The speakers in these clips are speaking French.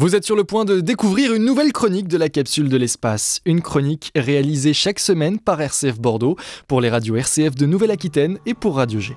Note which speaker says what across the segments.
Speaker 1: Vous êtes sur le point de découvrir une nouvelle chronique de la capsule de l'espace. Une chronique réalisée chaque semaine par RCF Bordeaux pour les radios RCF de Nouvelle-Aquitaine et pour Radio G.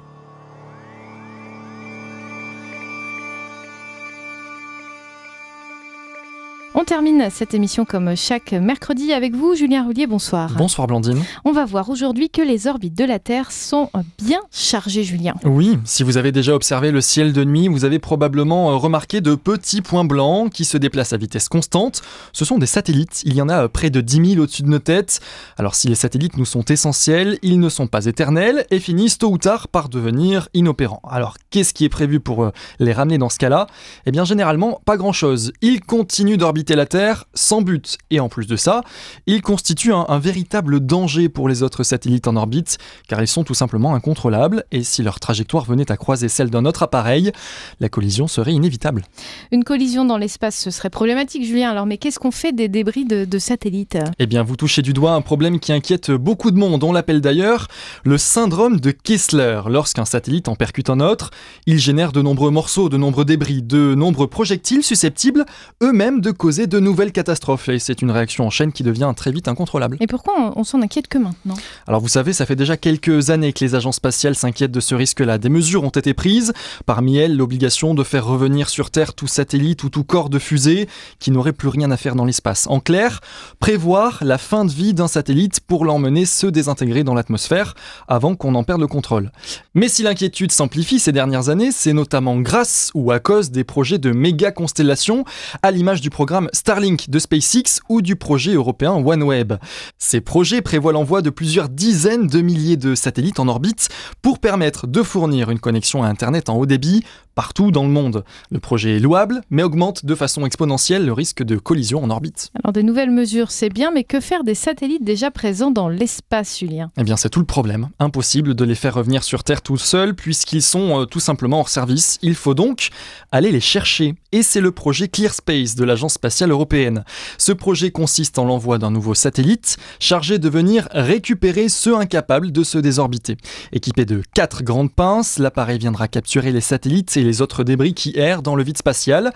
Speaker 2: On termine cette émission comme chaque mercredi avec vous, Julien Roulier, bonsoir.
Speaker 1: Bonsoir Blandine.
Speaker 2: On va voir aujourd'hui que les orbites de la Terre sont bien chargées, Julien.
Speaker 1: Oui, si vous avez déjà observé le ciel de nuit, vous avez probablement euh, remarqué de petits points blancs qui se déplacent à vitesse constante. Ce sont des satellites, il y en a euh, près de 10 000 au-dessus de nos têtes. Alors si les satellites nous sont essentiels, ils ne sont pas éternels et finissent tôt ou tard par devenir inopérants. Alors qu'est-ce qui est prévu pour euh, les ramener dans ce cas-là? Eh bien généralement pas grand-chose. Ils continuent d'orbiter la Terre sans but. Et en plus de ça, ils constituent un, un, véritable danger pour les autres satellites en orbite, car ils sont tout simplement incontrôlables, et si leur trajectoire venait à croiser celle d'un autre appareil, la collision serait inévitable.
Speaker 2: Une collision dans l'espace, ce serait problématique, Julien. Alors, mais qu'est-ce qu'on fait des débris de, de satellites?
Speaker 1: Eh bien, vous touchez du doigt un problème qui inquiète beaucoup de monde. On l'appelle d'ailleurs le syndrome de Kessler. Lorsqu'un satellite en percute un autre, il génère de nombreux morceaux, de nombreux débris, de nombreux projectiles susceptibles eux-mêmes de causer de nouvelles catastrophes. Et c'est une réaction en chaîne qui devient très vite incontrôlable.
Speaker 2: Et pourquoi on s'en inquiète que maintenant?
Speaker 1: Alors vous savez, ça fait déjà quelques années que les agences spatiales s'inquiètent de ce risque-là. Des mesures ont été prises, parmi elles l'obligation de faire revenir sur Terre tout satellite ou tout corps de fusée qui n'aurait plus rien à faire dans l'espace. En clair, prévoir la fin de vie d'un satellite pour l'emmener se désintégrer dans l'atmosphère avant qu'on en perde le contrôle. Mais si l'inquiétude s'amplifie ces dernières années, c'est notamment grâce ou à cause des projets de méga constellations à l'image du programme Starlink de SpaceX ou du projet européen OneWeb. Ces projets prévoient l'envoi de plusieurs dizaines de milliers de satellites en orbite pour permettre de fournir une connexion à Internet en haut débit partout dans le monde. Le projet est louable, mais augmente de façon exponentielle le risque de collision en orbite.
Speaker 2: Alors de nouvelles mesures, c'est bien, mais que faire des satellites déjà présents dans l'espace, Julien?
Speaker 1: Eh bien c'est tout le problème. Impossible de les faire revenir sur Terre tout seuls, puisqu'ils sont euh, tout simplement hors service. Il faut donc aller les chercher. Et c'est le projet ClearSpace de l'Agence spatiale européenne. Ce projet consiste en l'envoi d'un nouveau satellite chargé de venir récupérer ceux incapables de se désorbiter. Équipé de quatre grandes pinces, l'appareil viendra capturer les satellites et les autres débris qui errent dans le vide spatial.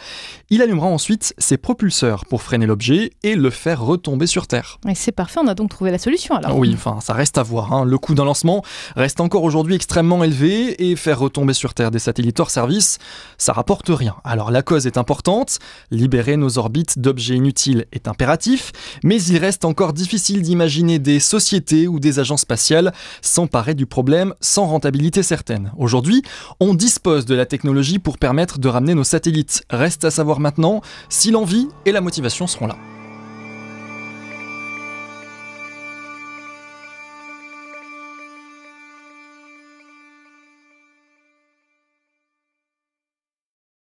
Speaker 1: Il allumera ensuite ses propulseurs pour freiner l'objet et le faire retomber sur Terre.
Speaker 2: Et c'est parfait, on a donc trouvé la solution alors.
Speaker 1: Oui, enfin, ça reste à voir. Hein. Le coût d'un lancement reste encore aujourd'hui extrêmement élevé et faire retomber sur Terre des satellites hors service, ça rapporte rien. Alors la cause est importante, libérer nos orbites d'objets inutiles est impératif, mais il reste encore difficile d'imaginer des sociétés ou des agences spatiales s'emparer du problème sans rentabilité certaine. Aujourd'hui, on dispose de la pour permettre de ramener nos satellites. Reste à savoir maintenant si l'envie et la motivation seront là.